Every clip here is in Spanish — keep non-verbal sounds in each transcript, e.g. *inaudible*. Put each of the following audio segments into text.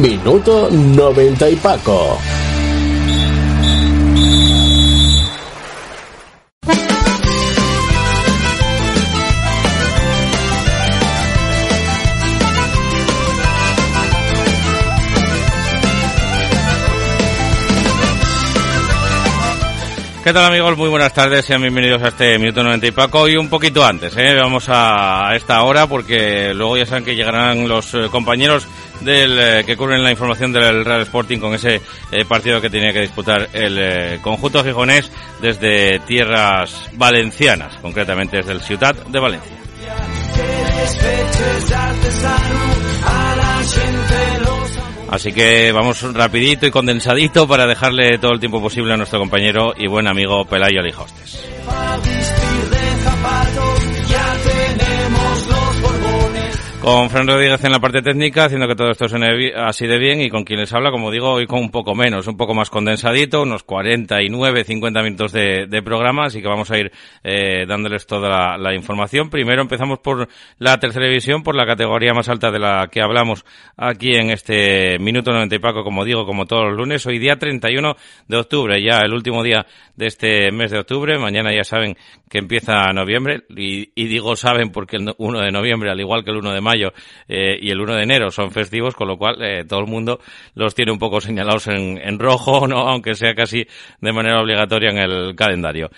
Minuto 90 y Paco. ¿Qué tal amigos? Muy buenas tardes, sean bienvenidos a este Minuto 90 y Paco. Y un poquito antes, ¿eh? vamos a esta hora porque luego ya saben que llegarán los eh, compañeros del eh, que cubren la información del Real Sporting con ese eh, partido que tenía que disputar el eh, conjunto gijonés desde tierras valencianas, concretamente desde el Ciudad de Valencia. Así que vamos rapidito y condensadito para dejarle todo el tiempo posible a nuestro compañero y buen amigo Pelayo Lijostes. Con Fran Rodríguez en la parte técnica, haciendo que todo esto suene así de bien y con quien les habla, como digo, hoy con un poco menos, un poco más condensadito, unos 49, 50 minutos de, programa, así que vamos a ir eh, dándoles toda la, la, información. Primero empezamos por la tercera división, por la categoría más alta de la que hablamos aquí en este minuto 90 y Paco, como digo, como todos los lunes, hoy día 31 de octubre, ya el último día de este mes de octubre, mañana ya saben que empieza noviembre, y, y digo saben porque el 1 de noviembre, al igual que el 1 de mayo, eh, y el 1 de enero son festivos, con lo cual eh, todo el mundo los tiene un poco señalados en, en rojo, *laughs* ¿no? aunque sea casi de manera obligatoria en el calendario.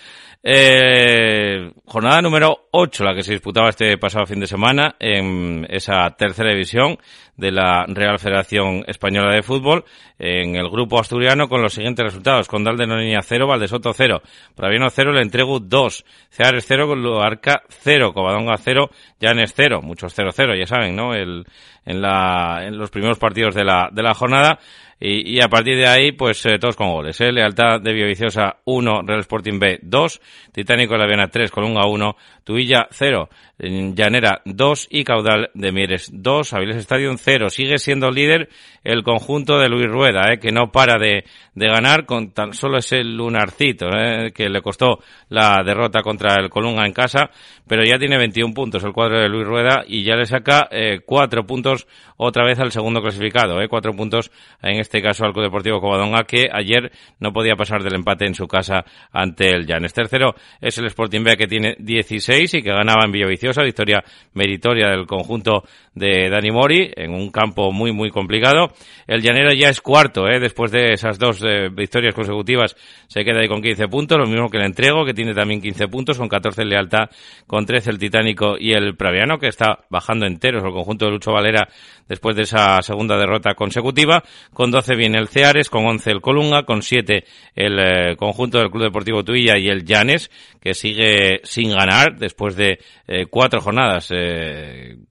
Eh, jornada número 8, la que se disputaba este pasado fin de semana en esa tercera división de la Real Federación Española de Fútbol en el grupo asturiano con los siguientes resultados. Condal de Noriña 0, Valdesoto 0, Praviano 0, Le Entregu 2, Ceares 0, Luarca 0, Covadonga 0, Llanes 0, muchos 0-0, ya saben, ¿no? El, en, la, en los primeros partidos de la, de la jornada. Y, y, a partir de ahí, pues eh, todos con goles. ¿eh? Lealtad de Villaviciosa 1, Real Sporting B 2, Titánico de la Viana 3, Colunga 1, Tuilla 0, Llanera 2 y Caudal de Mieres 2, Aviles Stadium 0. Sigue siendo líder el conjunto de Luis Rueda, ¿eh? que no para de, ganar con tan solo ese lunarcito ¿eh? que le costó la derrota contra el Colunga en casa, pero ya tiene 21 puntos el cuadro de Luis Rueda y ya le saca eh, 4 puntos otra vez al segundo clasificado, ¿eh? 4 puntos en este caso al Deportivo Covadonga que ayer no podía pasar del empate en su casa ante el Llanes. Tercero es el Sporting B que tiene 16 y que ganaba en Villaviciosa, victoria meritoria del conjunto de Dani Mori un campo muy muy complicado. El Llanero ya es cuarto, ¿eh? después de esas dos eh, victorias consecutivas se queda ahí con 15 puntos, lo mismo que el Entrego que tiene también 15 puntos, con 14 en lealtad, con 13 el Titánico y el Praviano que está bajando enteros el conjunto de Lucho Valera después de esa segunda derrota consecutiva, con 12 viene el Ceares, con 11 el Colunga, con 7 el eh, conjunto del Club Deportivo Tuilla y el Llanes que sigue sin ganar después de eh, cuatro jornadas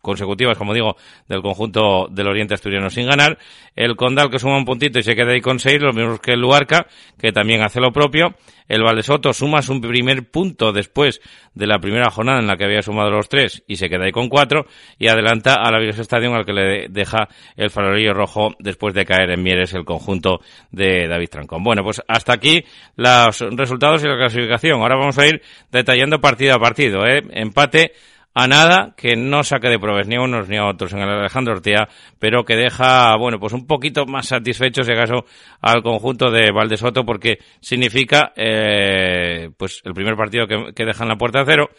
consecutivas, como digo, del conjunto del Oriente Asturiano sin ganar. El Condal que suma un puntito y se queda ahí con seis, lo mismo que el Luarca, que también hace lo propio. El Valdesoto suma su primer punto después de la primera jornada en la que había sumado los tres y se queda ahí con cuatro y adelanta a la Viles Stadium al que le deja el farolillo rojo después de caer en Mieres el conjunto de David Trancón. Bueno, pues hasta aquí los resultados y la clasificación. Ahora vamos a ir detallando partido a partido. ¿eh? Empate a nada, que no saque de pruebas ni a unos ni a otros en el Alejandro Ortega, pero que deja, bueno, pues un poquito más satisfecho, si acaso, al conjunto de Valdesoto, porque significa, eh, pues, el primer partido que, que dejan la puerta a cero,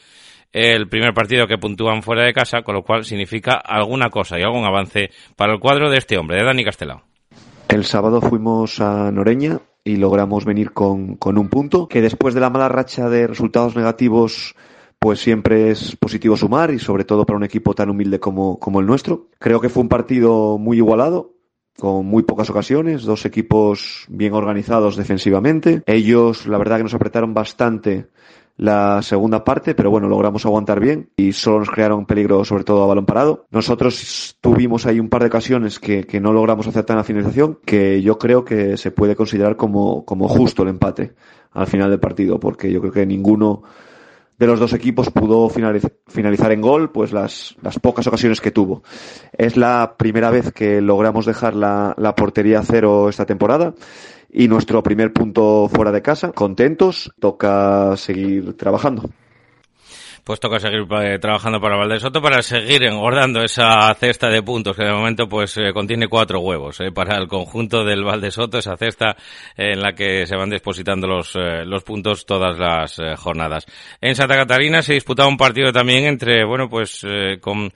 el primer partido que puntúan fuera de casa, con lo cual significa alguna cosa y algún avance para el cuadro de este hombre, de Dani Castelao. El sábado fuimos a Noreña y logramos venir con, con un punto, que después de la mala racha de resultados negativos pues siempre es positivo sumar y sobre todo para un equipo tan humilde como, como el nuestro. Creo que fue un partido muy igualado, con muy pocas ocasiones, dos equipos bien organizados defensivamente. Ellos, la verdad que nos apretaron bastante la segunda parte, pero bueno, logramos aguantar bien y solo nos crearon peligro, sobre todo a balón parado. Nosotros tuvimos ahí un par de ocasiones que, que no logramos acertar en la finalización, que yo creo que se puede considerar como, como justo el empate al final del partido, porque yo creo que ninguno de los dos equipos pudo finalizar en gol, pues las, pocas ocasiones que tuvo. Es la primera vez que logramos dejar la, la portería cero esta temporada y nuestro primer punto fuera de casa. Contentos, toca seguir trabajando pues toca seguir eh, trabajando para Valdesoto para seguir engordando esa cesta de puntos que de momento pues eh, contiene cuatro huevos eh, para el conjunto del Valdesoto, esa cesta en la que se van depositando los, los puntos todas las jornadas. En Santa Catarina se disputaba un partido también entre, bueno, pues con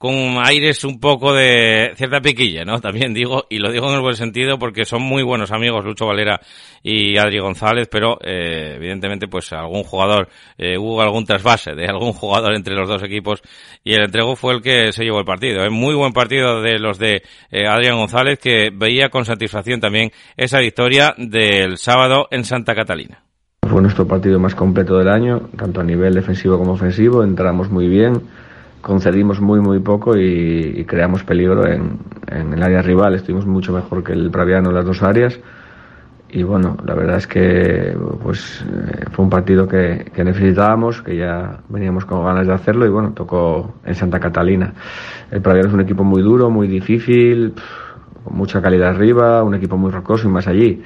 con aires un poco de cierta piquilla, ¿no? También digo, y lo digo en el buen sentido porque son muy buenos amigos Lucho Valera y Adri González, pero eh, evidentemente pues algún jugador, eh, hubo algún trasvase de algún jugador entre los dos equipos y el entrego fue el que se llevó el partido. Es muy buen partido de los de eh, Adrián González que veía con satisfacción también esa victoria del sábado en Santa Catalina. Fue nuestro partido más completo del año, tanto a nivel defensivo como ofensivo, entramos muy bien concedimos muy muy poco y, creamos peligro en, en, el área rival. Estuvimos mucho mejor que el Praviano en las dos áreas. Y bueno, la verdad es que pues eh, fue un partido que, que, necesitábamos, que ya veníamos con ganas de hacerlo y bueno, tocó en Santa Catalina. El Praviano es un equipo muy duro, muy difícil, con mucha calidad arriba, un equipo muy rocoso y más allí.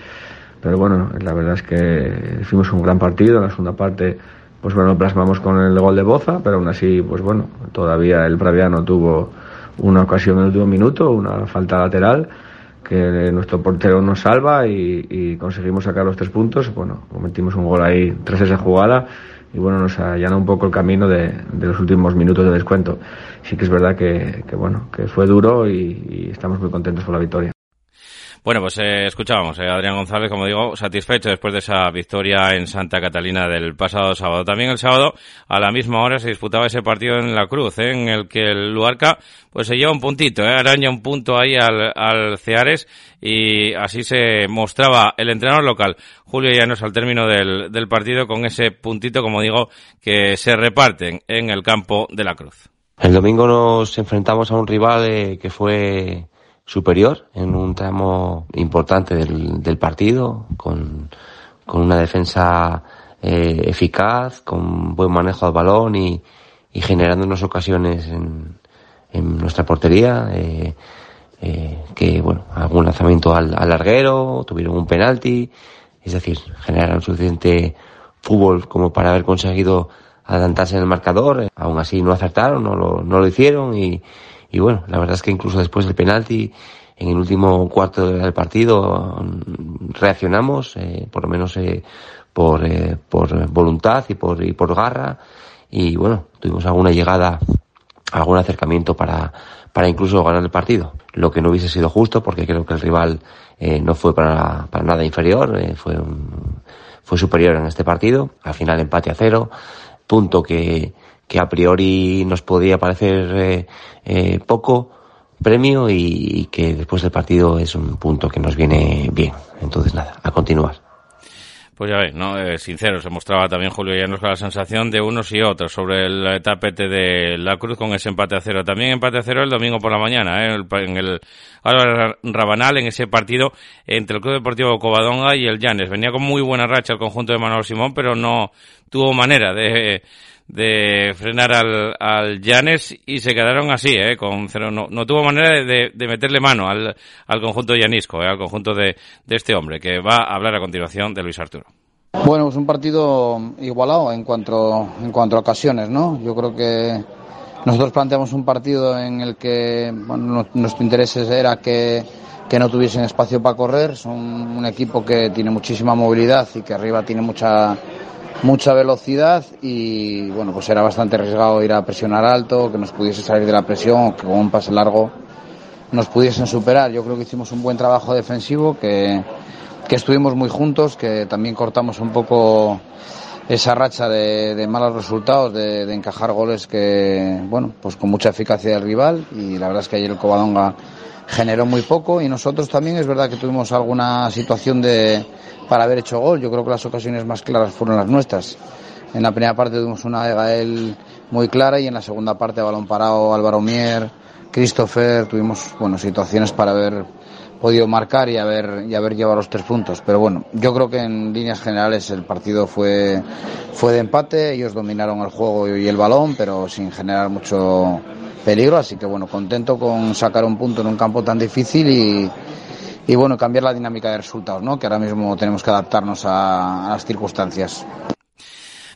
Pero bueno, la verdad es que fuimos un gran partido. En la segunda parte pues bueno, plasmamos con el gol de Boza, pero aún así, pues bueno, todavía el Praviano tuvo una ocasión en el último minuto, una falta lateral, que nuestro portero nos salva y, conseguimos sacar los tres puntos. Bueno, cometimos un gol ahí tras esa jugada y bueno, nos allana un poco el camino de, los últimos minutos de descuento. Sí que es verdad que, bueno, que fue duro y estamos muy contentos por la victoria. Bueno, pues eh, escuchábamos eh, Adrián González, como digo, satisfecho después de esa victoria en Santa Catalina del pasado sábado. También el sábado, a la misma hora, se disputaba ese partido en La Cruz, eh, en el que el Luarca pues se lleva un puntito, eh, araña un punto ahí al, al Ceares y así se mostraba el entrenador local, Julio Llanos, al término del, del partido con ese puntito, como digo, que se reparten en el campo de La Cruz. El domingo nos enfrentamos a un rival que fue superior en un tramo importante del, del partido, con, con, una defensa eh, eficaz, con buen manejo del balón y, y generándonos ocasiones en, en nuestra portería. Eh, eh, que, bueno, algún lanzamiento al, al, larguero, tuvieron un penalti, es decir, generaron suficiente fútbol como para haber conseguido adelantarse en el marcador. Aún así no acertaron, no lo, no lo hicieron y, y bueno, la verdad es que incluso después del penalti, en el último cuarto del partido, mm, reaccionamos, eh, por lo menos eh, por, eh, por voluntad y por, y por garra. Y bueno, tuvimos alguna llegada, algún acercamiento para, para incluso ganar el partido. Lo que no hubiese sido justo porque creo que el rival eh, no fue para, para nada inferior, eh, fue, fue superior en este partido. Al final empate a cero, punto que, que a priori nos podía parecer eh, eh, poco premio y, que después del partido es un punto que nos viene bien. Entonces nada, a continuar. Pues ya ves, ¿no? Eh, sincero, se mostraba también Julio Llanos con la sensación de unos y otros sobre el tapete de la Cruz con ese empate a cero. También empate a cero el domingo por la mañana, ¿eh? en el Álvaro Rabanal, en ese partido entre el Club Deportivo Covadonga y el Llanes. Venía con muy buena racha el conjunto de Manuel Simón, pero no tuvo manera de de frenar al, al Llanes y se quedaron así, ¿eh? Con cero. No, no tuvo manera de, de, meterle mano al, al conjunto llanisco, ¿eh? al conjunto de, de este hombre, que va a hablar a continuación de Luis Arturo. Bueno, es un partido igualado en cuanto, en cuanto a ocasiones, ¿no? Yo creo que Nosotros planteamos un partido en el que bueno, nuestro interés era que, que no tuviesen espacio para correr. Son un equipo que tiene muchísima movilidad y que arriba tiene mucha mucha velocidad y bueno pues era bastante arriesgado ir a presionar alto, que nos pudiese salir de la presión o que con un pase largo nos pudiesen superar. Yo creo que hicimos un buen trabajo defensivo, que, que estuvimos muy juntos, que también cortamos un poco esa racha de, malos resultados, de, encajar goles que, bueno, pues con mucha eficacia del rival y la verdad es que ayer el Covadonga generó muy poco y nosotros también es verdad que tuvimos alguna situación de para haber hecho gol. Yo creo que las ocasiones más claras fueron las nuestras. En la primera parte tuvimos una de Gael muy clara y en la segunda parte balón parado Álvaro Mier, Christopher, tuvimos bueno situaciones para haber podido marcar y haber, y haber llevado los tres puntos. Pero bueno, yo creo que en líneas generales el partido fue, fue de empate, ellos dominaron el juego y el balón, pero sin generar mucho peligro, así que bueno, contento con sacar un punto en un campo tan difícil y, y bueno, cambiar la dinámica de resultados, ¿no? que ahora mismo tenemos que adaptarnos a, a las circunstancias.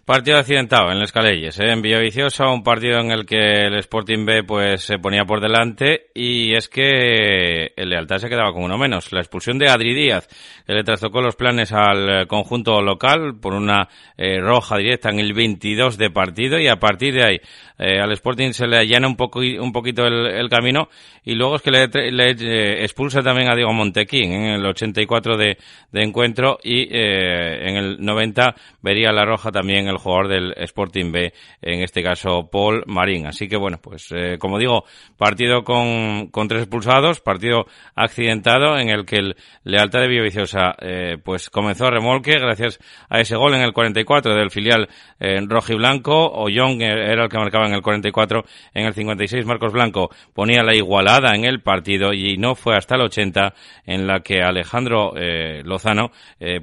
Partido accidentado en Les Caleyes, ¿eh? en Villaviciosa, un partido en el que el Sporting B pues se ponía por delante y es que el Lealtad se quedaba con uno menos. La expulsión de Adri Díaz, que le trastocó los planes al conjunto local por una eh, roja directa en el 22 de partido y a partir de ahí eh, al Sporting se le allana un, poco, un poquito el, camino y luego es que le, le expulsa también a Diego Montequín en el 84 de, de encuentro y en el 90 vería la roja también el jugador del Sporting B, en este caso Paul Marín. Así que bueno, pues eh, como digo, partido con, con tres expulsados, partido accidentado en el que el Lealtad de Villaviciosa eh, pues comenzó a remolque gracias a ese gol en el 44 del filial eh, rojo y blanco. Ollón era el que marcaba en el 44, en el 56 Marcos Blanco ponía la igualada en el partido y no fue hasta el 80 en la que Alejandro eh, Lozano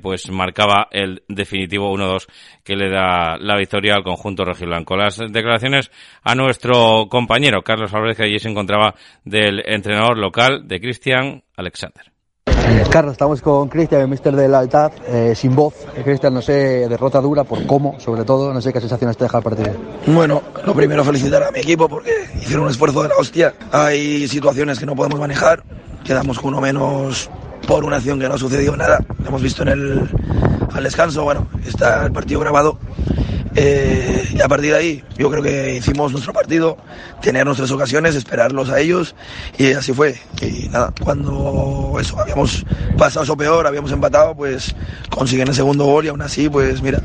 pues marcaba el definitivo 1-2 que le da la, victoria al conjunto rojiblanco. Las declaraciones a nuestro compañero Carlos Álvarez, que allí se encontraba del entrenador local de Cristian Alexander. Carlos, estamos con Cristian, el mister de la Altad, eh, sin voz. Cristian, no sé, derrota dura, por cómo, sobre todo, no sé qué sensaciones te deja el partido. Bueno, lo primero felicitar a mi equipo porque hicieron un esfuerzo de la hostia. Hay situaciones que no podemos manejar, quedamos con uno menos por una acción que no sucedió nada. Lo hemos visto en el al descanso, bueno, está el partido grabado. Eh, y a partir de ahí, yo creo que hicimos nuestro partido, tener nuestras ocasiones, esperarlos a ellos, y así fue. Y nada, cuando eso, habíamos pasado eso peor, habíamos empatado, pues consiguen el segundo gol y aún así, pues mira,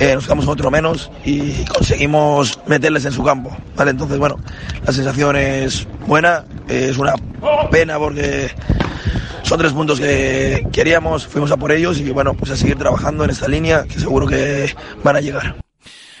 eh, nos quedamos otro menos y conseguimos meterles en su campo. ¿vale? Entonces, bueno, la sensación es buena, es una pena porque son tres puntos que queríamos, fuimos a por ellos y bueno, pues a seguir trabajando en esta línea que seguro que van a llegar.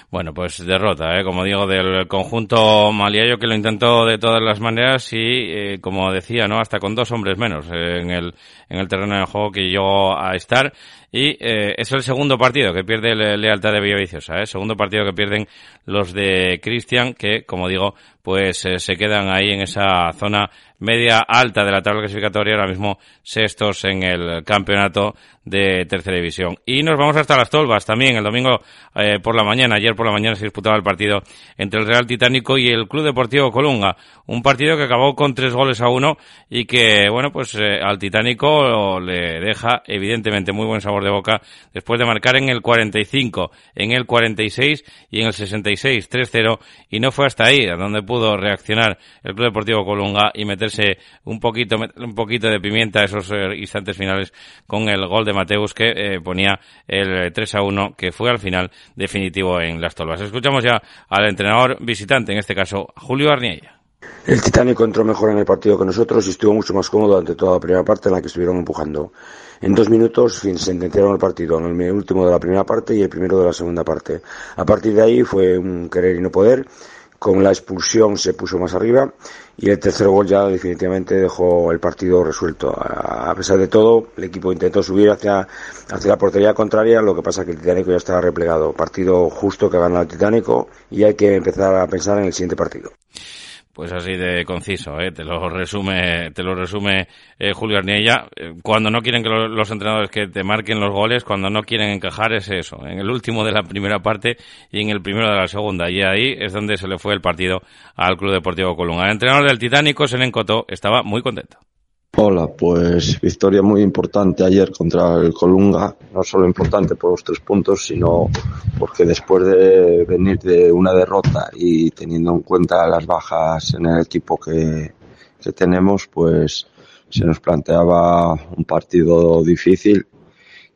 Bueno, pues derrota, ¿eh? como digo, del conjunto maliayo que lo intentó de todas las maneras y, eh, como decía, no hasta con dos hombres menos eh, en el en el terreno de juego que llegó a estar y eh, es el segundo partido que pierde Lealtad de Villaviciosa, ¿eh? segundo partido que pierden los de Cristian que, como digo, pues eh, se quedan ahí en esa zona media alta de la tabla clasificatoria, ahora mismo sextos en el campeonato de tercera división. Y nos vamos hasta las Tolvas también, el domingo eh, por la mañana, ayer por la mañana se disputaba el partido entre el Real Titánico y el Club Deportivo Colunga, un partido que acabó con tres goles a uno y que, bueno, pues eh, al Titánico le deja evidentemente muy buen sabor de boca después de marcar en el 45, en el 46 y en el 66, 3-0 y no fue hasta ahí, donde pudo reaccionar el Club Deportivo Colunga y meterse un poquito, un poquito de pimienta a esos eh, instantes finales con el gol de Mateus que eh, ponía el 3 a 1 que fue al final definitivo en las tolvas. Escuchamos ya al entrenador visitante, en este caso Julio Arniella. El Titánico entró mejor en el partido que nosotros y estuvo mucho más cómodo ante toda la primera parte en la que estuvieron empujando. En dos minutos fin, sentenciaron el partido, en el último de la primera parte y el primero de la segunda parte. A partir de ahí fue un querer y no poder con la expulsión se puso más arriba y el tercer gol ya definitivamente dejó el partido resuelto. A pesar de todo, el equipo intentó subir hacia, hacia la portería contraria, lo que pasa es que el Titánico ya estaba replegado. Partido justo que ganó el Titánico y hay que empezar a pensar en el siguiente partido. Pues así de conciso, ¿eh? te lo resume, te lo resume eh, Julio Arniella. Eh, cuando no quieren que los entrenadores que te marquen los goles, cuando no quieren encajar es eso, en el último de la primera parte y en el primero de la segunda. Y ahí es donde se le fue el partido al Club Deportivo Colunga. El entrenador del Titánico, Senen Cotó, estaba muy contento. Hola, pues victoria muy importante ayer contra el Colunga, no solo importante por los tres puntos, sino porque después de venir de una derrota y teniendo en cuenta las bajas en el equipo que, que tenemos, pues se nos planteaba un partido difícil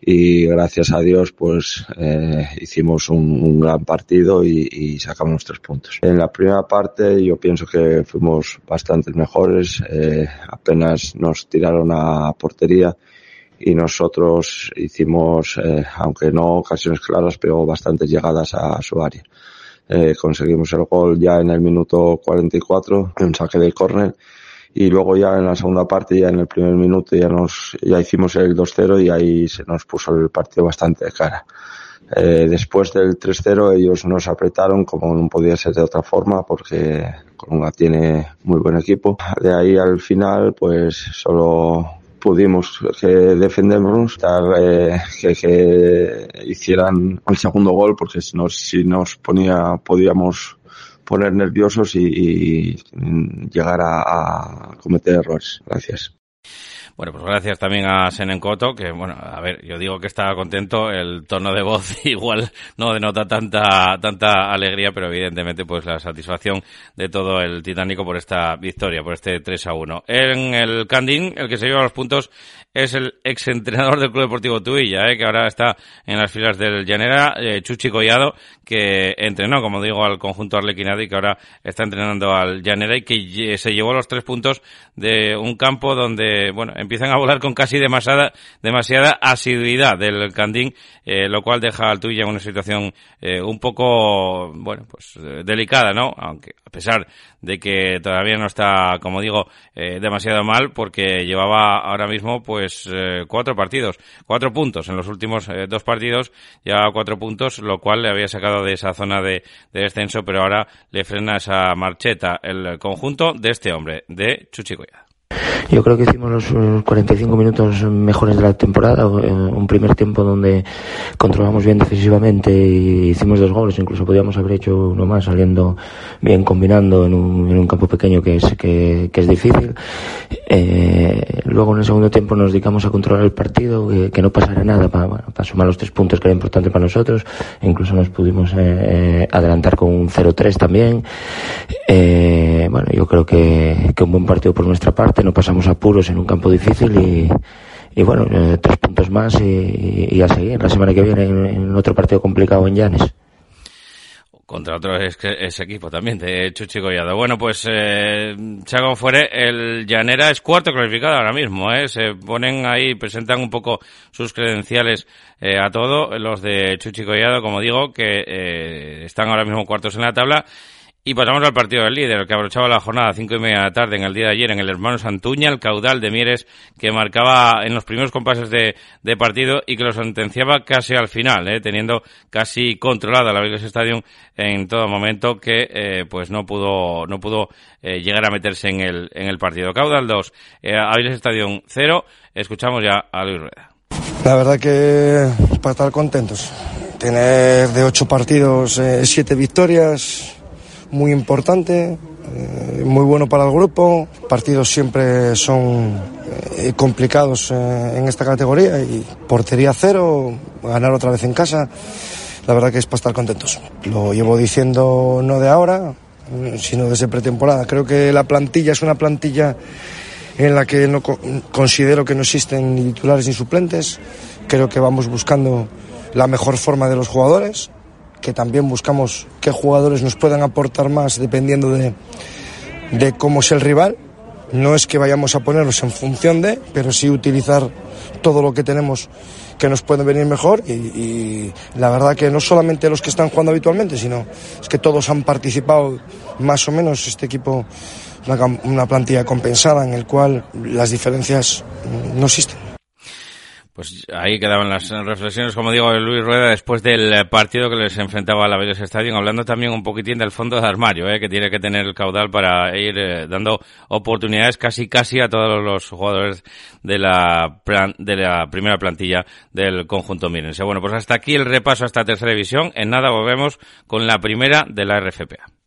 y gracias a Dios pues eh, hicimos un, gran partido y, sacamos tres puntos. En la primera parte yo pienso que fuimos bastante mejores, eh, apenas nos tiraron a portería y nosotros hicimos, eh, aunque no ocasiones claras, pero bastantes llegadas a su área. conseguimos el gol ya en el minuto 44, un saque de córner y luego ya en la segunda parte, ya en el primer minuto, ya nos, ya hicimos el 2-0 y ahí se nos puso el partido bastante de cara. Eh, después del 3-0 ellos nos apretaron como no podía ser de otra forma porque Colunga tiene muy buen equipo. De ahí al final pues solo pudimos que defendernos, eh, que, que, hicieran el segundo gol porque si nos, si nos ponía podíamos poner nerviosos y, llegar a, cometer errores. Gracias. Bueno, pues gracias también a Senencoto, que bueno, a ver, yo digo que estaba contento, el tono de voz *laughs* igual no denota tanta, tanta alegría, pero evidentemente pues la satisfacción de todo el Titánico por esta victoria, por este 3 a 1. En el Candín, el que se lleva los puntos es el exentrenador del Club Deportivo Tuilla, ¿eh? que ahora está en las filas del Llanera, eh, Chuchi Collado, que entrenó, como digo, al conjunto arlequinado y que ahora está entrenando al Llanera y que se llevó los tres puntos de un campo donde, bueno, empiezan a volar con casi demasiada, demasiada asiduidad del Candín, eh, lo cual deja al Tuilla en una situación eh, un poco, bueno, pues eh, delicada, ¿no? Aunque a pesar de que todavía no está, como digo, demasiado mal porque llevaba ahora mismo, pues, eh, cuatro partidos, cuatro puntos en los últimos eh, dos partidos, ya cuatro puntos, lo cual le había sacado de esa zona de, descenso, pero ahora le frena esa marcheta el conjunto de este hombre, de Chuchicoya. Yo creo que hicimos los 45 minutos mejores de la temporada, eh, un primer tiempo donde controlamos bien defensivamente y hicimos dos goles, incluso podíamos haber hecho uno más saliendo bien combinando en un, en un campo pequeño que es, que, es difícil. Eh, luego en el segundo tiempo nos dedicamos a controlar el partido, que, no pasara nada para, sumar los tres puntos que era importante para nosotros, incluso nos pudimos eh, adelantar con un 0-3 también. bueno, yo creo que, que un buen partido por nuestra parte, no pasamos apuros en un campo difícil y, y bueno, eh, tres puntos más y, a seguir. La semana que viene en, otro partido complicado en Llanes. Contra otro ese equipo también de Chuchi Goyado. Bueno, pues eh, Chago Fuere, el Llanera es cuarto clasificado ahora mismo, ¿eh? se ponen ahí, presentan un poco sus credenciales eh, a todo, los de Chuchi Goyado, como digo, que eh, están ahora mismo cuartos en la tabla y pasamos al partido del líder, que abrochaba la jornada a cinco y media de la tarde en el día de ayer en el Hermano Santuña, el caudal de Mieres que marcaba en los primeros compases de, partido y que lo sentenciaba casi al final, eh, teniendo casi controlada la Aviles Stadium en todo momento que eh, pues no pudo no pudo eh, llegar a meterse en el en el partido. Caudal 2, eh, Aviles Stadium 0. Escuchamos ya a Luis Rueda. La verdad que para estar contentos. Tener de ocho partidos siete victorias muy importante, eh, muy bueno para el grupo. Partidos siempre son eh, complicados eh, en esta categoría y portería cero, ganar otra vez en casa, la verdad que es para estar contentos. Lo llevo diciendo no de ahora, sino desde pretemporada. Creo que la plantilla es una plantilla en la que no considero que no existen ni titulares ni suplentes. Creo que vamos buscando la mejor forma de los jugadores que también buscamos qué jugadores nos puedan aportar más dependiendo de, de cómo es el rival. No es que vayamos a ponerlos en función de, pero sí utilizar todo lo que tenemos que nos puede venir mejor y, la verdad que no solamente los que están jugando habitualmente, sino es que todos han participado más o menos este equipo, una, una plantilla compensada en el cual las diferencias no existen. Pues ahí quedaban las reflexiones, como digo, de Luis Rueda después del partido que les enfrentaba a la Vélez Stadium, hablando también un poquitín del fondo de armario, ¿eh? que tiene que tener el caudal para ir eh, dando oportunidades casi casi a todos los jugadores de la, de la primera plantilla del conjunto Mírense. Bueno, pues hasta aquí el repaso a esta tercera división. En nada volvemos con la primera de la RFPA.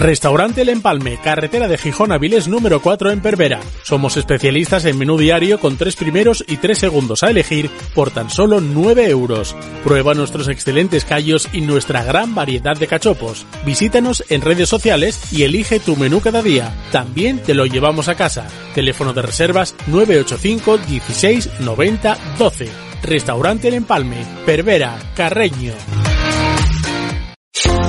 Restaurante El Empalme, carretera de Gijón a número 4 en Pervera. Somos especialistas en menú diario con tres primeros y tres segundos a elegir por tan solo 9 euros. Prueba nuestros excelentes callos y nuestra gran variedad de cachopos. Visítanos en redes sociales y elige tu menú cada día. También te lo llevamos a casa. Teléfono de reservas 985 16 90 12. Restaurante El Empalme, Pervera, Carreño.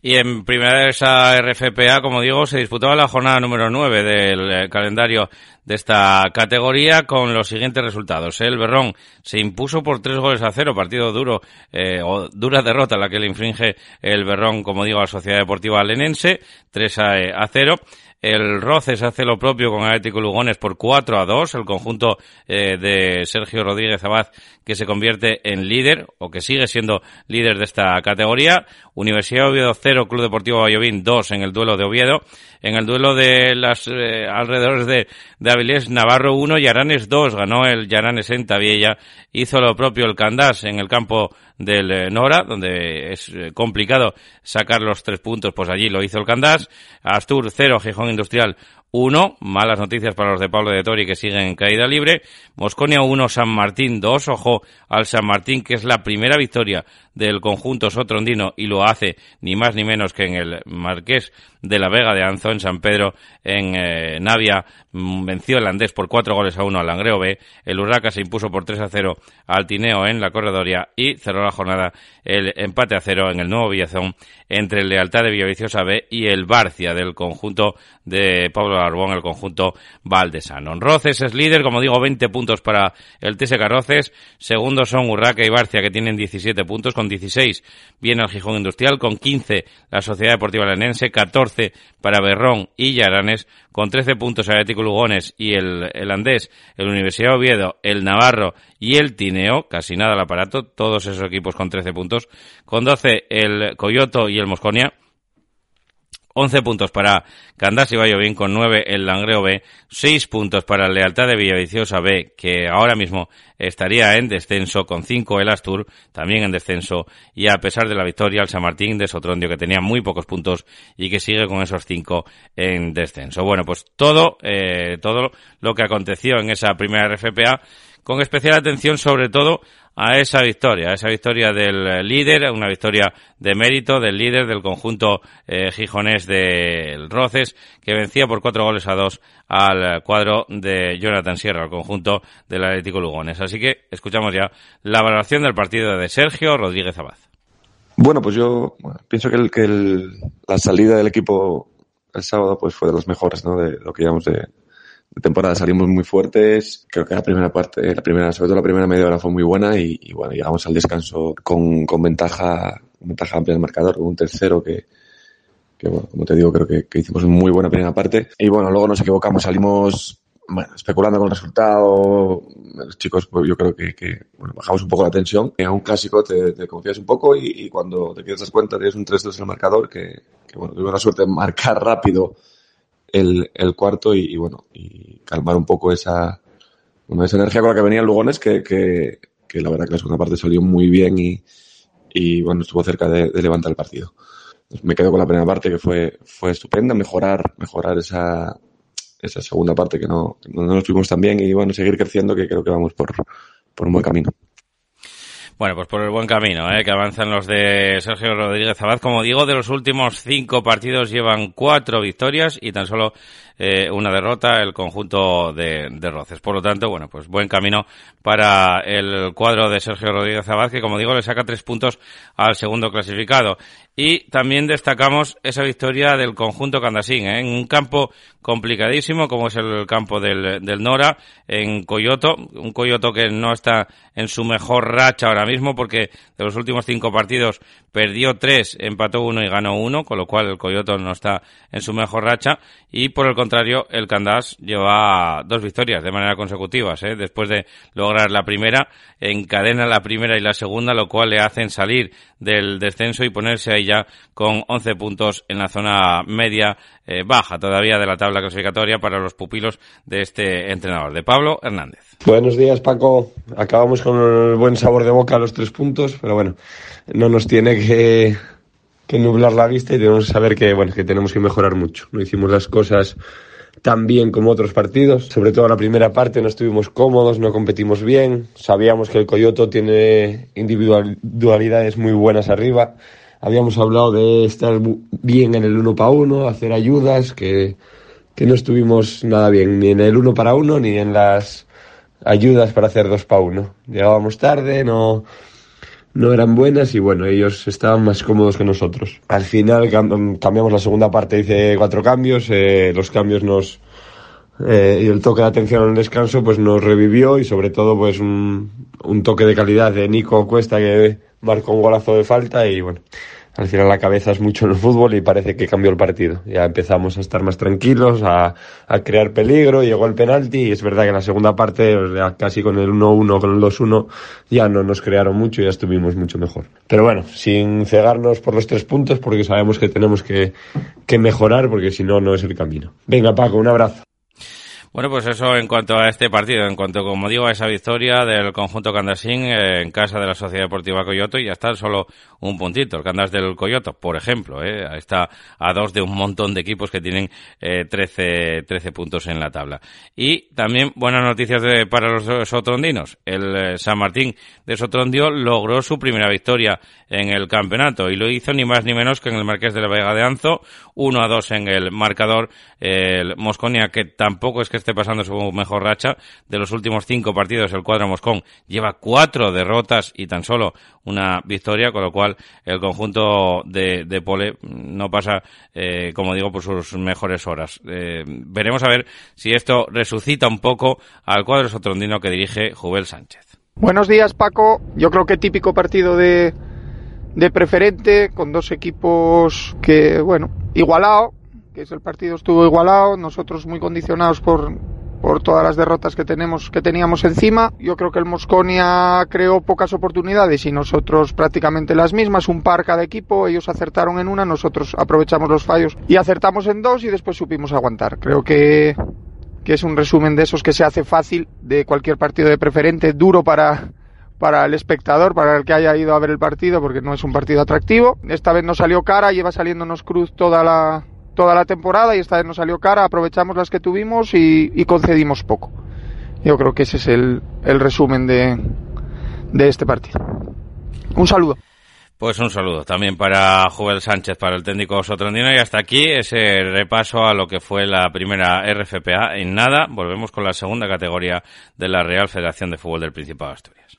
Y en primera de esa RFPA, como digo, se disputaba la jornada número 9 del eh, calendario de esta categoría con los siguientes resultados. El Berrón se impuso por tres goles a cero, partido duro eh, o dura derrota la que le infringe el Berrón, como digo, a la Sociedad Deportiva Lenense, 3 a, a 0. El Roces hace lo propio con Atlético Lugones por 4 a 2. El conjunto eh, de Sergio Rodríguez Abad que se convierte en líder o que sigue siendo líder de esta categoría. Universidad de Oviedo 0, Club Deportivo Vallovín 2 en el duelo de Oviedo. En el duelo de las eh, alrededores de, de Avilés, Navarro 1 y Aranes 2. Ganó el Yaranes en Tabiella. Hizo lo propio el Candás en el campo del eh, Nora, donde es eh, complicado sacar los tres puntos, pues allí lo hizo el Candás. Astur 0, Gijón Industrial 1. Malas noticias para los de Pablo de Tori que siguen en caída libre. Mosconia 1, San Martín 2. Ojo al San Martín, que es la primera victoria del conjunto sotrondino y lo hace ni más ni menos que en el Marqués de la Vega de Anzo en San Pedro en eh, Navia mm, venció el Andés por cuatro goles a uno al Langreo B el Urraca se impuso por 3 a 0 al Tineo en la Corredoria y cerró la jornada el empate a cero en el nuevo Villazón entre el Lealtad de Villaviciosa B y el Barcia del conjunto de Pablo Arbón, el conjunto valdesano. Roces es líder, como digo, 20 puntos para el TSK Roces. Segundos son Urraca y Barcia, que tienen 17 puntos. Con 16 viene el Gijón Industrial. Con 15 la Sociedad Deportiva Lenense. 14 para Berrón y Yaranes. Con 13 puntos Atlético Lugones y el, el Andés, el Universidad Oviedo, el Navarro y el Tineo. Casi nada al aparato. Todos esos equipos con 13 puntos. Con 12 el Coyoto y el Mosconia. 11 puntos para Candás y bien con 9 el Langreo B, 6 puntos para Lealtad de Villaviciosa B, que ahora mismo estaría en descenso, con 5 el Astur, también en descenso, y a pesar de la victoria el San Martín de Sotrondio, que tenía muy pocos puntos y que sigue con esos 5 en descenso. Bueno, pues todo, eh, todo lo que aconteció en esa primera RFPA, con especial atención sobre todo a esa victoria, a esa victoria del líder, una victoria de mérito del líder del conjunto eh, gijonés del Roces, que vencía por cuatro goles a dos al cuadro de Jonathan Sierra, al conjunto del Atlético Lugones. Así que escuchamos ya la valoración del partido de Sergio Rodríguez Abad. Bueno, pues yo pienso que, el, que la salida del equipo el sábado pues fue de las mejores, ¿no? De lo que llevamos de, de temporada. Salimos muy fuertes. Creo que la primera parte, la primera, sobre todo la primera media hora fue muy buena y, y bueno, llegamos al descanso con, con ventaja, ventaja amplia del marcador, un tercero que, que bueno, como te digo, creo que, que hicimos muy buena primera parte. Y bueno, luego nos equivocamos, salimos bueno, especulando con el resultado, los chicos, pues yo creo que, que bueno, bajamos un poco la tensión. En un clásico te, te confías un poco y, y, cuando te quieres das cuenta tienes un 3-2 en el marcador que, que bueno, tuve la suerte de marcar rápido el, el cuarto y, y, bueno, y calmar un poco esa, bueno, esa energía con la que venía el Lugones que, que, que la verdad que la segunda parte salió muy bien y, y bueno, estuvo cerca de, levantar el partido. Me quedo con la primera parte que fue, fue estupenda, mejorar, mejorar esa, esa segunda parte que no, no nos tuvimos tan bien y bueno, seguir creciendo que creo que vamos por, por un buen camino. Bueno, pues por el buen camino, ¿eh? que avanzan los de Sergio Rodríguez Abad. Como digo, de los últimos cinco partidos llevan cuatro victorias y tan solo eh, una derrota el conjunto de, Roces. Por lo tanto, bueno, pues buen camino para el cuadro de Sergio Rodríguez Abad, que como digo, le saca tres puntos al segundo clasificado. Y también destacamos esa victoria del conjunto Candasín, ¿eh? en un campo complicadísimo, como es el campo del Nora, en Coyoto, un Coyoto que no está en su mejor racha ahora mismo, porque de los últimos cinco partidos perdió tres, empató uno y ganó uno, con lo cual el Coyoto no está en su mejor racha, y por el contrario, el Candás lleva dos victorias de manera consecutivas, ¿eh? después de lograr la primera, encadena la primera y la segunda, lo cual le hacen salir del descenso y ponerse ahí ya con 11 puntos en la zona media eh, baja todavía de la tabla clasificatoria para los pupilos de este entrenador, de Pablo Hernández. Buenos días, Paco. Acabamos con el buen sabor de boca los tres puntos, pero bueno, no nos tiene que, que nublar la vista y tenemos que saber que, bueno, que tenemos que mejorar mucho. No hicimos las cosas tan bien como otros partidos. Sobre todo la primera parte no estuvimos cómodos, no competimos bien. Sabíamos que el Coyoto tiene individualidades muy buenas arriba. Habíamos hablado de estar bien en el uno para uno, hacer ayudas, que, que no estuvimos nada bien, ni en el uno para uno, ni en las ayudas para hacer dos para uno. Llegábamos tarde, no, no eran buenas y bueno, ellos estaban más cómodos que nosotros. Al final cambiamos la segunda parte, hice cuatro cambios, eh, los cambios nos... Eh, y el toque de atención en el descanso pues nos revivió y sobre todo pues un, un toque de calidad de Nico Cuesta que marcó un golazo de falta y bueno, al final la cabeza es mucho en el fútbol y parece que cambió el partido. Ya empezamos a estar más tranquilos, a, a crear peligro, llegó el penalti y es verdad que en la segunda parte, casi con el 1-1, con el 2-1, ya no nos crearon mucho y ya estuvimos mucho mejor. Pero bueno, sin cegarnos por los tres puntos porque sabemos que tenemos que, que mejorar porque si no, no es el camino. Venga Paco, un abrazo. Bueno, pues eso en cuanto a este partido, en cuanto, como digo, a esa victoria del conjunto Candasín eh, en casa de la Sociedad Deportiva Coyoto y ya está solo un puntito, el Candas del Coyoto, por ejemplo, eh, está a dos de un montón de equipos que tienen eh, 13, 13 puntos en la tabla. Y también buenas noticias de, para los sotrondinos. El eh, San Martín de Sotrondio logró su primera victoria en el campeonato y lo hizo ni más ni menos que en el Marqués de la Vega de Anzo, 1 a 2 en el marcador, el Mosconia que tampoco es que esté pasando su mejor racha. De los últimos cinco partidos, el cuadro Moscón lleva cuatro derrotas y tan solo una victoria, con lo cual el conjunto de, Pole no pasa, eh, como digo, por sus mejores horas. Eh, veremos a ver si esto resucita un poco al cuadro sotrondino que dirige Jubel Sánchez. Buenos días, Paco. Yo creo que típico partido de, de preferente, con dos equipos que, bueno, igualado, que el partido estuvo igualado, nosotros muy condicionados por, por todas las derrotas que tenemos que teníamos encima. Yo creo que el Mosconia creó pocas oportunidades y nosotros prácticamente las mismas, un par cada equipo, ellos acertaron en una, nosotros aprovechamos los fallos y acertamos en dos y después supimos aguantar. Creo que que es un resumen de esos que se hace fácil de cualquier partido de preferente, duro para para el espectador, para el que haya ido a ver el partido, porque no es un partido atractivo. Esta vez nos salió cara, lleva saliéndonos cruz toda la, toda la temporada y esta vez nos salió cara, aprovechamos las que tuvimos y, concedimos poco. Yo creo que ese es el, resumen de, este partido. Un saludo. Pues un saludo también para Joel Sánchez, para el técnico sotrondino. Y hasta aquí ese repaso a lo que fue la primera RFPA. En nada, volvemos con la segunda categoría de la Real Federación de Fútbol del Principado de Asturias.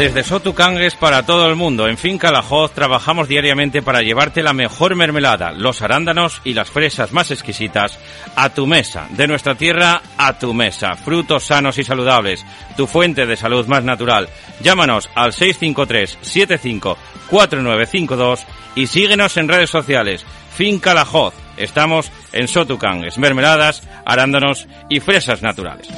Desde Sotucangues para todo el mundo, en Finca La trabajamos diariamente para llevarte la mejor mermelada, los arándanos y las fresas más exquisitas a tu mesa, de nuestra tierra a tu mesa. Frutos sanos y saludables, tu fuente de salud más natural. Llámanos al 653 75 4952 y síguenos en redes sociales. Finca La. Estamos en Sotucangues, mermeladas, arándanos y fresas naturales.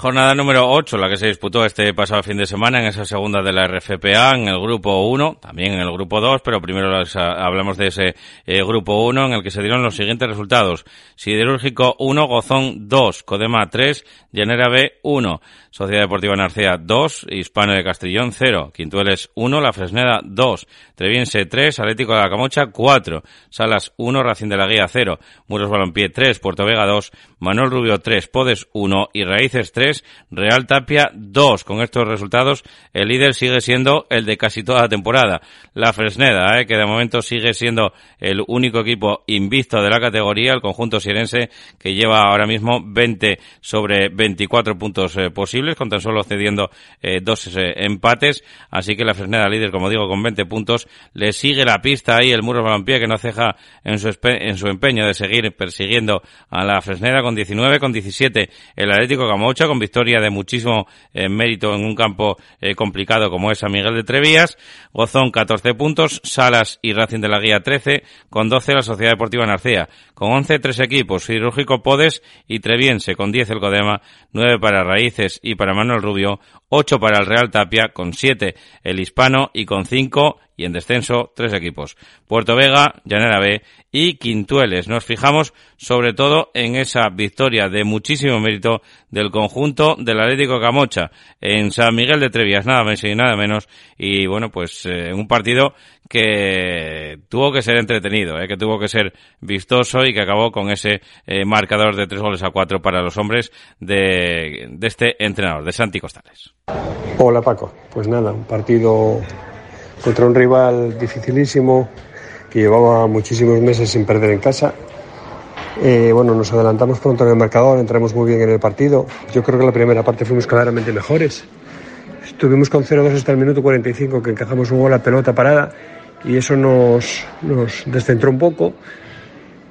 Jornada número 8, la que se disputó este pasado fin de semana en esa segunda de la RFPA, en el grupo 1, también en el grupo 2, pero primero hablamos de ese eh, grupo 1 en el que se dieron los siguientes resultados. Siderúrgico 1, Gozón 2, Codema 3, Llanera B 1, Sociedad Deportiva Narcea 2, Hispano de Castellón 0, Quintueles 1, La Fresneda 2, Treviense 3, Atlético de la Camocha 4, Salas 1, Racing de la Guía 0, Muros Balompié 3, Puerto Vega 2, Manuel Rubio 3, Podes 1 y Raíces 3, Real Tapia 2. Con estos resultados, el líder sigue siendo el de casi toda la temporada. La Fresneda, eh, que de momento sigue siendo el único equipo invicto de la categoría, el conjunto sirense, que lleva ahora mismo 20 sobre 24 puntos eh, posibles, con tan solo cediendo eh, dos empates. Así que la Fresneda, líder, como digo, con 20 puntos, le sigue la pista ahí el Muro Balompié, que no ceja en su, en su empeño de seguir persiguiendo a la Fresneda con 19, con 17 el Atlético Camocha, con victoria de muchísimo eh, mérito en un campo eh, complicado como es San Miguel de Trevías. Gozón 14 puntos, Salas y Racing de la Guía 13, con 12 la Sociedad Deportiva Narcea, con 11 tres equipos, Cirúrgico Podes y Treviense, con 10 el Codema, 9 para Raíces y para Manuel Rubio, 8 para el Real Tapia, con 7 el Hispano. Y con 5 y en descenso tres equipos. Puerto Vega, Llanera B y Quintueles. Nos fijamos sobre todo en esa victoria de muchísimo mérito del conjunto del Atlético Camocha en San Miguel de Trevías, nada más y nada menos. Y bueno, pues eh, un partido que tuvo que ser entretenido, eh, que tuvo que ser vistoso y que acabó con ese eh, marcador de tres goles a cuatro para los hombres de, de este entrenador, de Santi Costales. Hola Paco, pues nada, un partido contra un rival dificilísimo que llevaba muchísimos meses sin perder en casa. Eh, bueno, nos adelantamos pronto en el marcador, entramos muy bien en el partido. Yo creo que la primera parte fuimos claramente mejores. Estuvimos con 0-2 hasta el minuto 45, que encajamos un gol a pelota parada y eso nos, nos descentró un poco.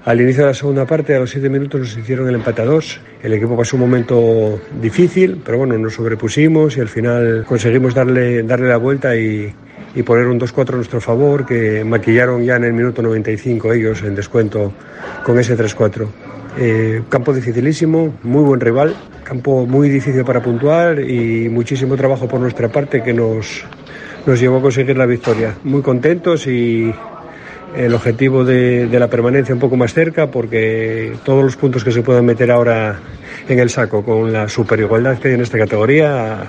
Al inicio de la segunda parte, a los 7 minutos, nos hicieron el empate a 2. El equipo pasó un momento difícil, pero bueno, nos sobrepusimos y al final conseguimos darle, darle la vuelta y, y poner un 2-4 a nuestro favor, que maquillaron ya en el minuto 95 ellos en descuento con ese 3-4. Eh, campo dificilísimo, muy buen rival, campo muy difícil para puntuar y muchísimo trabajo por nuestra parte que nos, nos llevó a conseguir la victoria. Muy contentos y, el objetivo de, de, la permanencia un poco más cerca porque todos los puntos que se puedan meter ahora en el saco con la superigualdad que hay en esta categoría,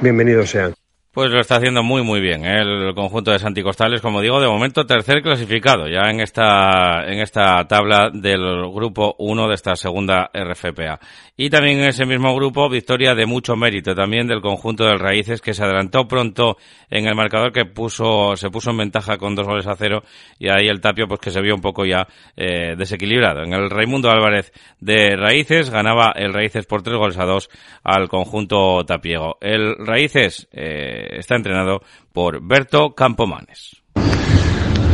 bienvenidos sean. Pues lo está haciendo muy muy bien ¿eh? el conjunto de Santi Costales, como digo, de momento tercer clasificado ya en esta en esta tabla del grupo 1 de esta segunda RFPA. Y también en ese mismo grupo victoria de mucho mérito también del conjunto del Raíces que se adelantó pronto en el marcador que puso se puso en ventaja con dos goles a cero y ahí el Tapio pues que se vio un poco ya eh, desequilibrado. En el Raimundo Álvarez de Raíces ganaba el Raíces por tres goles a dos al conjunto tapiego. El Raíces eh, está entrenado por Berto Campomanes.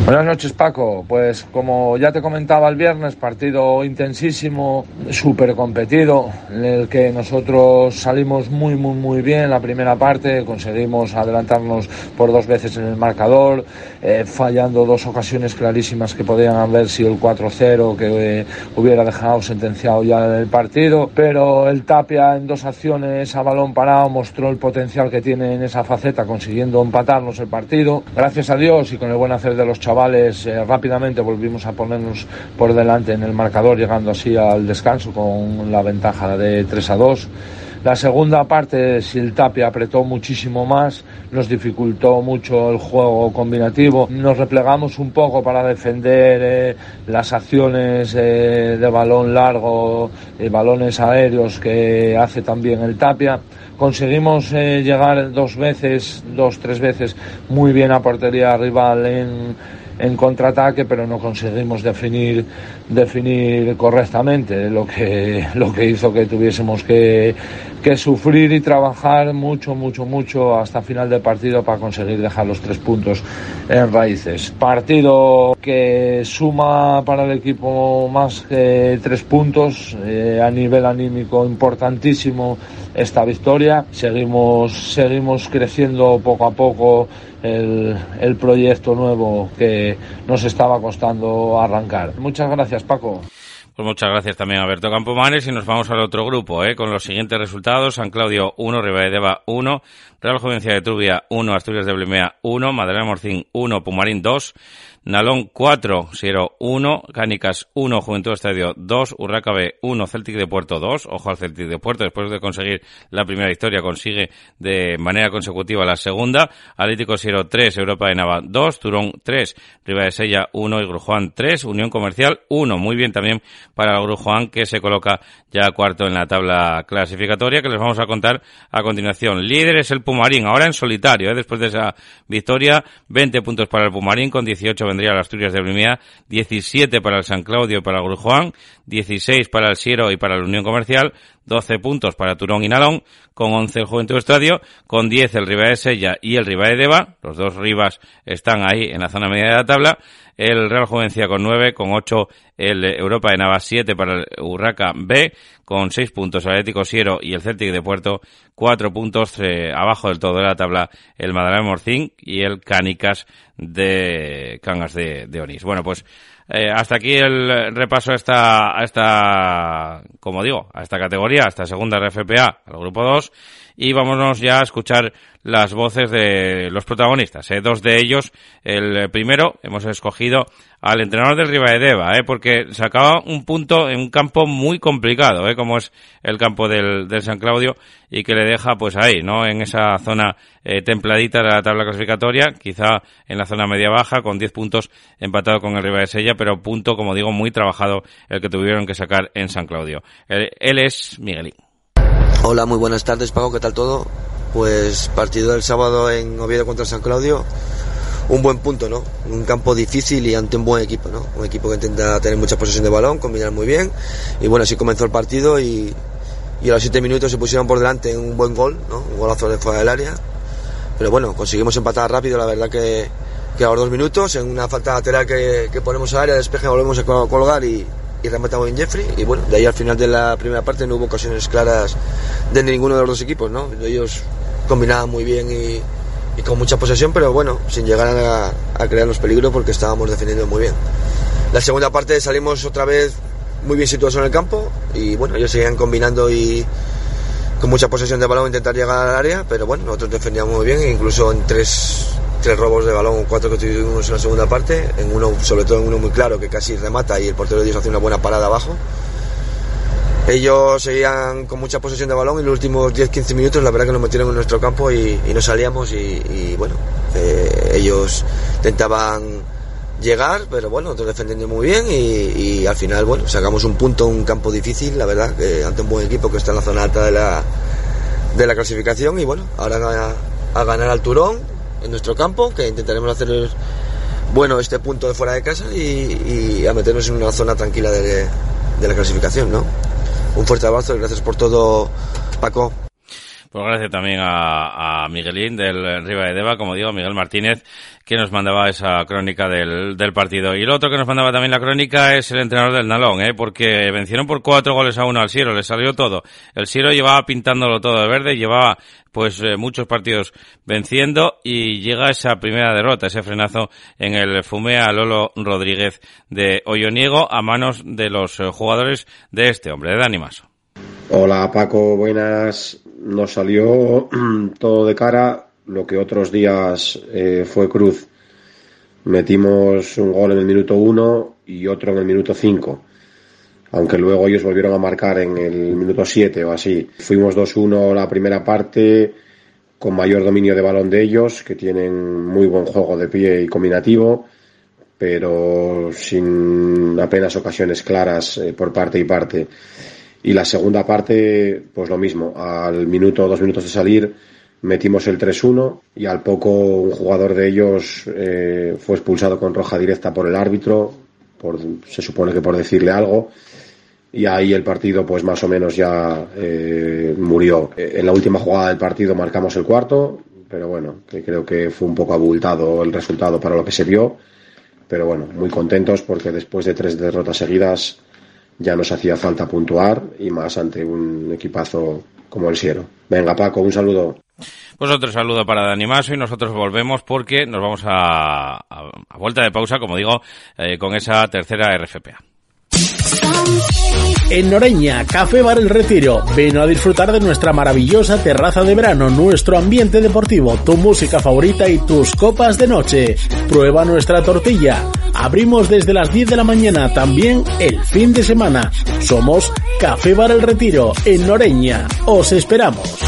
Buenas noches Paco, pues como ya te comentaba el viernes, partido intensísimo, súper competido, en el que nosotros salimos muy muy muy bien la primera parte, conseguimos adelantarnos por dos veces en el marcador, eh, fallando dos ocasiones clarísimas que podían haber sido el 4-0 que eh, hubiera dejado sentenciado ya el partido, pero el Tapia en dos acciones a balón parado mostró el potencial que tiene en esa faceta consiguiendo empatarnos el partido, gracias a Dios y con el buen hacer de los chavales eh, rápidamente volvimos a ponernos por delante en el marcador, llegando así al descanso con la ventaja de 3 a 2. La segunda parte, si el Tapia apretó muchísimo más, nos dificultó mucho el juego combinativo. Nos replegamos un poco para defender eh, las acciones eh, de balón largo, y balones aéreos que hace también el Tapia conseguimos llegar dos veces, dos, tres veces muy bien a portería rival en, en contraataque, pero no conseguimos definir, definir correctamente, lo que, lo que hizo que tuviésemos que, que sufrir y trabajar mucho, mucho, mucho hasta final del partido para conseguir dejar los tres puntos en raíces. Partido que suma para el equipo más que tres puntos eh, a nivel anímico importantísimo esta victoria. Seguimos, seguimos creciendo poco a poco el, el proyecto nuevo que nos estaba costando arrancar. Muchas gracias, Paco. Pues muchas gracias también a Berto Campomanes y nos vamos al otro grupo, ¿eh? con los siguientes resultados. San Claudio 1, Deva 1, Real Jovencia de Trubia 1, Asturias de Blimea 1, Madalena Morcín 1, Pumarín 2, Nalón 4, Siero 1, Cánicas 1, Juventud Estadio 2, Urraca B 1, Celtic de Puerto 2. Ojo al Celtic de Puerto, después de conseguir la primera victoria, consigue de manera consecutiva la segunda. Atlético Siero 3, Europa de Nava 2, Turón 3, Riva de Sella 1 y Grujuan 3, Unión Comercial 1. Muy bien también para el que se coloca ya cuarto en la tabla clasificatoria que les vamos a contar a continuación. Líder es el Pumarín, ahora en solitario, ¿eh? después de esa victoria, 20 puntos para el Pumarín con 18 vendría las Asturias de Blimea, 17 para el San Claudio y para el Grujuan, 16 para el Siero y para la Unión Comercial, 12 puntos para Turón y Nalón, con 11 el Juventud Estadio, con 10 el Riva de Sella y el Riva de Deva, los dos Rivas están ahí en la zona media de la tabla, el Real Juvencia con 9, con 8 el Europa de Nava, 7 para el Urraca B, con 6 puntos el Atlético Siero y el Celtic de Puerto, 4 puntos eh, abajo del todo de la tabla el Madalena Morcín y el Canicas de Cangas de, de Onís. Bueno, pues eh, hasta aquí el repaso a esta, a esta, como digo, a esta categoría, a esta segunda RFPA, al grupo 2, y vámonos ya a escuchar las voces de los protagonistas. ¿eh? Dos de ellos, el primero, hemos escogido al entrenador del Rivaedeva, ¿eh? porque sacaba un punto en un campo muy complicado, ¿eh? como es el campo del, del San Claudio, y que le deja pues ahí, ¿no? En esa zona eh, templadita de la tabla clasificatoria, quizá en la zona media-baja, con 10 puntos empatado con el Riva de Sella, pero punto, como digo, muy trabajado el que tuvieron que sacar en San Claudio. Él, él es Miguelín. Hola, muy buenas tardes, Paco, ¿qué tal todo? Pues partido del sábado en Oviedo contra San Claudio, un buen punto, ¿no? Un campo difícil y ante un buen equipo, ¿no? Un equipo que intenta tener mucha posesión de balón, combinar muy bien. Y bueno, así comenzó el partido y, a los siete minutos se pusieron por delante en un buen gol, ¿no? Un golazo de fuera del área. Pero bueno, conseguimos empatar rápido, la verdad que, que a los dos minutos, en una falta lateral que, que ponemos al área, despeje, volvemos a colgar y, y rematamos en Jeffrey. Y bueno, de ahí al final de la primera parte no hubo ocasiones claras de ninguno de los dos equipos, ¿no? Ellos combinaban muy bien y, y con mucha posesión, pero bueno, sin llegar a, a crear los peligros porque estábamos defendiendo muy bien. La segunda parte salimos otra vez muy bien situados en el campo y bueno, ellos seguían combinando y con mucha posesión de balón intentar llegar al área, pero bueno, nosotros defendíamos muy bien incluso en tres, tres robos de balón, cuatro que tuvimos en la segunda parte, en uno, sobre todo en uno muy claro que casi remata y el portero de Dios hace una buena parada abajo. Ellos seguían con mucha posesión de balón y los últimos 10-15 minutos la verdad que nos metieron en nuestro campo y, y no salíamos y, bueno, eh, ellos intentaban llegar, pero bueno, defendiendo muy bien y, al final, bueno, sacamos un punto, un campo difícil, la verdad, que ante un buen equipo que está en la zona alta de la, de la clasificación y bueno, ahora a ganar al Turón en nuestro campo, que intentaremos hacer bueno este punto de fuera de casa y, y a meternos en una zona tranquila de, de la clasificación, ¿no? Un fuerte abrazo y gracias por todo, Paco. Pues gracias también a, a, Miguelín del Riva de Deva, como digo, Miguel Martínez, que nos mandaba esa crónica del, del, partido. Y el otro que nos mandaba también la crónica es el entrenador del Nalón, ¿eh? porque vencieron por cuatro goles a uno al Siro, le salió todo. El Siro llevaba pintándolo todo de verde, llevaba pues eh, muchos partidos venciendo y llega esa primera derrota, ese frenazo en el Fumea Lolo Rodríguez de Olloniego a manos de los eh, jugadores de este hombre, de Dani Maso. Hola Paco, buenas. Nos salió *clears throat* todo de cara lo que otros días eh, fue cruz. Metimos un gol en el minuto 1 y otro en el minuto 5. Aunque luego ellos volvieron a marcar en el minuto 7 o así. Fuimos 2-1 la primera parte con mayor dominio de balón de ellos, que tienen muy buen juego de pie y combinativo, pero sin apenas ocasiones claras eh, por parte y parte. Y la segunda parte, pues lo mismo. Al minuto o dos minutos de salir, metimos el 3-1 y al poco un jugador de ellos eh, fue expulsado con roja directa por el árbitro, por, se supone que por decirle algo. Y ahí el partido, pues más o menos ya eh, murió. En la última jugada del partido marcamos el cuarto, pero bueno, que creo que fue un poco abultado el resultado para lo que se vio. Pero bueno, muy contentos porque después de tres derrotas seguidas ya nos hacía falta puntuar y más ante un equipazo como el Siero. Venga Paco, un saludo. Pues otro saludo para Dani Maso y nosotros volvemos porque nos vamos a, a, a vuelta de pausa, como digo, eh, con esa tercera RFPA. En Noreña, Café Bar El Retiro. Ven a disfrutar de nuestra maravillosa terraza de verano, nuestro ambiente deportivo, tu música favorita y tus copas de noche. Prueba nuestra tortilla. Abrimos desde las 10 de la mañana, también el fin de semana. Somos Café Bar El Retiro, en Noreña. Os esperamos.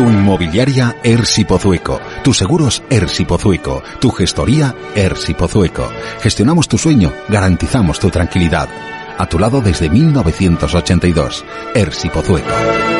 Tu inmobiliaria Ersi Pozueco. Tus seguros Ersi Pozueco. Tu gestoría Ersi Pozueco. Gestionamos tu sueño, garantizamos tu tranquilidad. A tu lado desde 1982. Ersi Pozueco.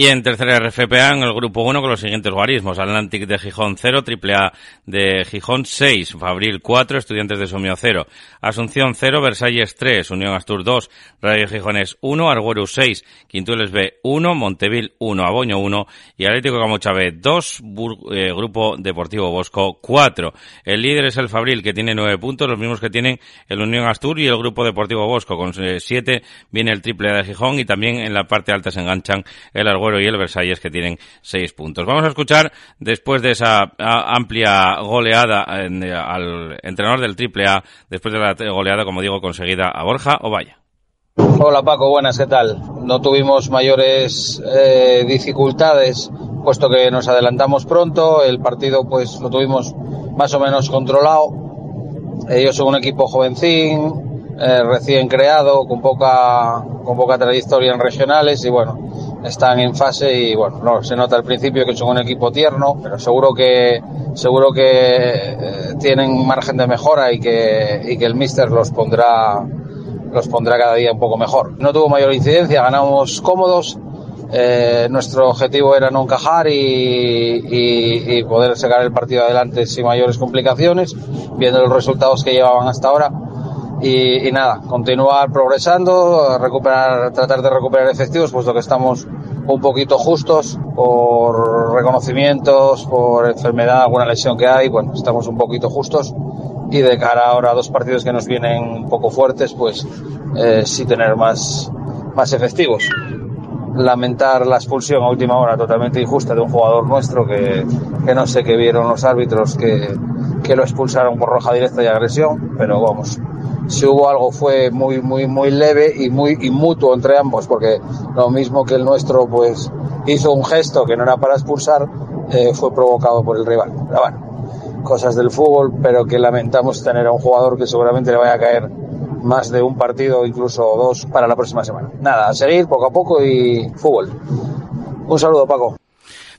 Y en tercera RFPA, en el grupo 1, con los siguientes guarismos. Atlantic de Gijón 0, AAA de Gijón 6, Fabril 4, Estudiantes de Somio 0, Asunción 0, Versalles 3, Unión Astur 2, Radio Gijones 1, Arguero 6, Quintueles B 1, Montevil 1, Aboño 1 y Atlético Camocha B 2, Bur eh, Grupo Deportivo Bosco 4. El líder es el Fabril, que tiene 9 puntos, los mismos que tienen el Unión Astur y el Grupo Deportivo Bosco. Con 7 eh, viene el AAA de Gijón y también en la parte alta se enganchan el Y el Versalles que tienen seis puntos. Vamos a escuchar después de esa amplia goleada en, al entrenador del Triple A, después de la goleada, como digo, conseguida a Borja o vaya. Hola Paco, buenas, ¿qué tal? No tuvimos mayores eh, dificultades puesto que nos adelantamos pronto, el partido pues lo tuvimos más o menos controlado. Ellos son un equipo jovencín, eh, recién creado, con poca, con poca trayectoria en regionales y bueno, están en fase y bueno, no, se nota al principio que son un equipo tierno, pero seguro que seguro que eh, tienen margen de mejora y que, y que el míster los pondrá los pondrá cada día un poco mejor. No tuvo mayor incidencia, ganamos cómodos. Eh, nuestro objetivo era no encajar y, y, y, poder sacar el partido adelante sin mayores complicaciones, viendo los resultados que llevaban hasta ahora. Y, y, nada, continuar progresando, recuperar, tratar de recuperar efectivos, puesto que estamos un poquito justos por reconocimientos, por enfermedad, alguna lesión que hay, bueno, estamos un poquito justos y de cara ahora a dos partidos que nos vienen un poco fuertes, pues eh, sí tener más, más efectivos. Lamentar la expulsión a última hora totalmente injusta de un jugador nuestro que, que no sé qué vieron los árbitros que, que lo expulsaron por roja directa y agresión, pero vamos, si hubo algo fue muy muy muy leve y muy mutuo entre ambos porque lo mismo que el nuestro pues hizo un gesto que no era para expulsar eh, fue provocado por el rival. Pero bueno cosas del fútbol pero que lamentamos tener a un jugador que seguramente le vaya a caer más de un partido incluso dos para la próxima semana. Nada a seguir poco a poco y fútbol. Un saludo Paco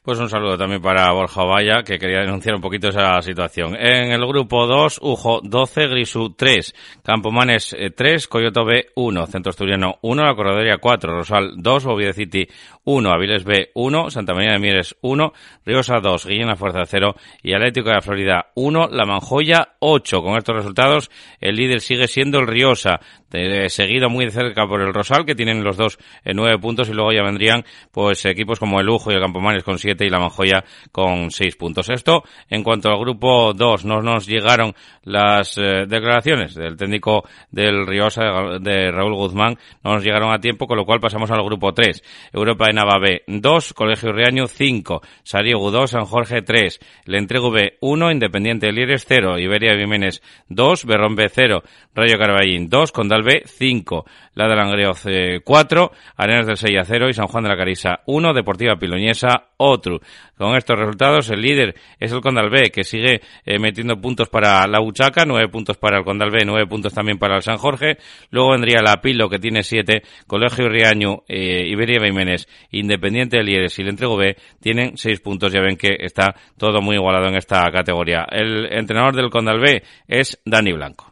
pues un saludo también para Borja Valla, que quería denunciar un poquito esa situación. En el grupo 2, Ujo 12, Grisu 3, Campomanes 3, Coyoto B 1, Centro Asturiano 1, La Corredoria 4, Rosal 2, Oviedo City 1, Aviles B 1, Santa María de Mieres 1, Riosa 2, Guillena Fuerza 0 y Atlético de la Florida 1, La Manjoya 8. Con estos resultados, el líder sigue siendo el Riosa, de, seguido muy de cerca por el Rosal, que tienen los dos en nueve puntos y luego ya vendrían pues equipos como el Lujo y el Campomanes con siete y la Manjoya con seis puntos. Esto en cuanto al grupo 2, no nos llegaron las eh, declaraciones del técnico del Riosa, de Raúl Guzmán, no nos llegaron a tiempo, con lo cual pasamos al grupo 3. Europa de Nava B 2, Colegio Riaño 5, Sariego 2, San Jorge 3, Le Entrego B 1, Independiente de Lieres 0, Iberia Jiménez 2, Berrón B 0, Rayo Carballín 2, Condal B 5, La de Langreoz 4, Arenas del 6 a 0 y San Juan de la Carisa 1, Deportiva Piloñesa otro. Con estos resultados, el líder es el Condal B, que sigue eh, metiendo puntos para la Uchaca, nueve puntos para el Condal B, nueve puntos también para el San Jorge. Luego vendría la Pilo, que tiene siete, Colegio Riaño, eh, Iberia Jiménez, Independiente de Lieres y el Entrego B tienen seis puntos. Ya ven que está todo muy igualado en esta categoría. El entrenador del Condal B es Dani Blanco.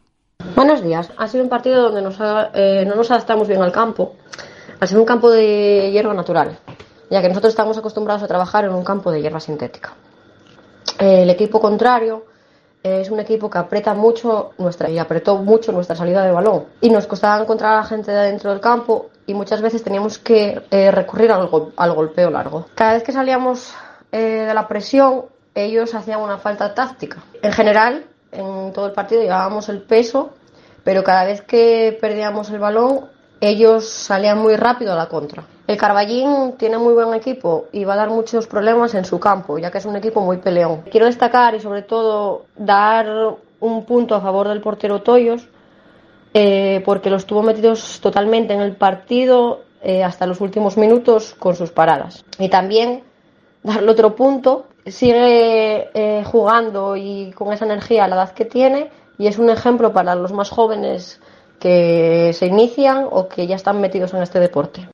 Buenos días. Ha sido un partido donde nos ha, eh, no nos adaptamos bien al campo. Ha sido un campo de hierba natural ya que nosotros estamos acostumbrados a trabajar en un campo de hierba sintética. El equipo contrario es un equipo que aprieta mucho nuestra y apretó mucho nuestra salida de balón y nos costaba encontrar a la gente dentro del campo y muchas veces teníamos que eh, recurrir al, gol, al, golpeo largo. Cada vez que salíamos eh, de la presión ellos hacían una falta táctica. En general, en todo el partido llevábamos el peso, pero cada vez que perdíamos el balón ellos salían muy rápido a la contra. El Carballín tiene muy buen equipo y va a dar muchos problemas en su campo, ya que es un equipo muy peleón. Quiero destacar y sobre todo dar un punto a favor del portero Toyos, eh, porque los tuvo metidos totalmente en el partido eh, hasta los últimos minutos con sus paradas. Y también darle otro punto, sigue eh, jugando y con esa energía a la edad que tiene y es un ejemplo para los más jóvenes que se inician o que ya están metidos en este deporte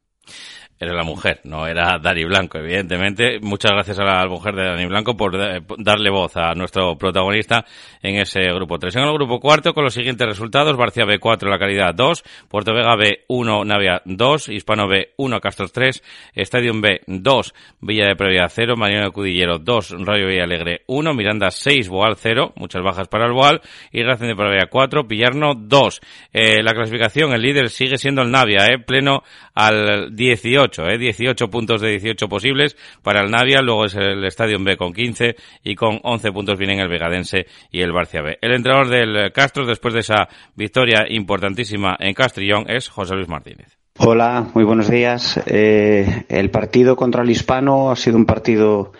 era la mujer, no era Dani Blanco, evidentemente. Muchas gracias a la mujer de Dani Blanco por darle voz a nuestro protagonista en ese grupo 3. En el grupo cuarto, con los siguientes resultados, Barcia B4, La Calidad 2, Puerto Vega B1, Navia 2, Hispano B1, Castros 3, Stadium B 2, Villa de Previa 0, Mariano Cudillero 2, Rayo Villa Alegre 1, Miranda 6, Boal 0, muchas bajas para el Boal, y Racing de Previa 4, Pillarno 2. Eh, la clasificación, el líder sigue siendo el Navia, eh, pleno al 18 18, 18 puntos de 18 posibles para el Navia, luego es el Estadio B con 15 y con 11 puntos vienen el Vegadense y el Barcia B. El entrenador del Castro, después de esa victoria importantísima en Castrillón, es José Luis Martínez. Hola, muy buenos días. Eh, el partido contra el Hispano ha sido un partido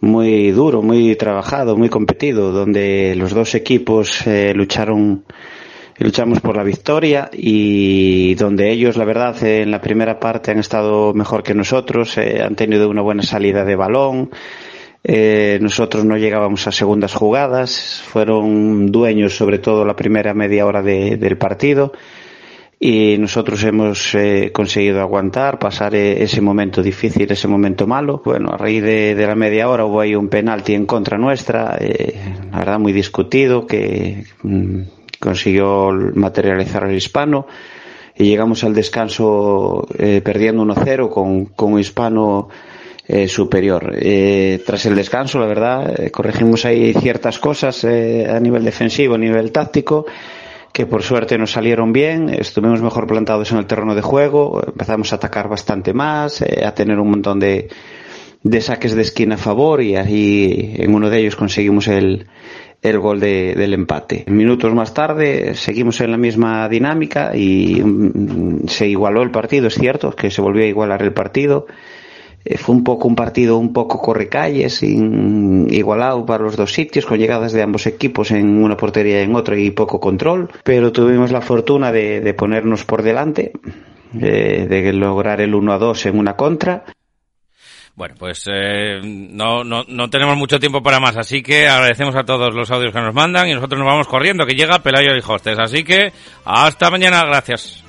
muy duro, muy trabajado, muy competido, donde los dos equipos eh, lucharon luchamos por la victoria y donde ellos, la verdad, en la primera parte han estado mejor que nosotros, eh, han tenido una buena salida de balón. Eh, nosotros no llegábamos a segundas jugadas, fueron dueños sobre todo la primera media hora de, del partido y nosotros hemos eh, conseguido aguantar, pasar eh, ese momento difícil, ese momento malo. Bueno, a raíz de, la media hora hubo ahí un penalti en contra nuestra, eh, la verdad muy discutido, que mm, consiguió materializar el hispano y llegamos al descanso eh, perdiendo 1-0 con, con un hispano eh, superior. Eh, tras el descanso, la verdad, eh, corregimos ahí ciertas cosas eh, a nivel defensivo, a nivel táctico, que por suerte nos salieron bien, estuvimos mejor plantados en el terreno de juego, empezamos a atacar bastante más, a tener un montón de, de saques de esquina a favor y ahí en uno de ellos conseguimos el, el gol de, del empate. Minutos más tarde seguimos en la misma dinámica y mm, se igualó el partido, es cierto, que se volvió a igualar el partido. Eh, fue un poco un partido un poco correcalles, igualado para los dos sitios, con llegadas de ambos equipos en una portería y en otra y poco control, pero tuvimos la fortuna de, de ponernos por delante, eh, de lograr el 1 a 2 en una contra Bueno, pues eh, no, no, no tenemos mucho tiempo para más, así que agradecemos a todos los audios que nos mandan y nosotros nos vamos corriendo, que llega Pelayo y Hostes. Así que hasta mañana, gracias.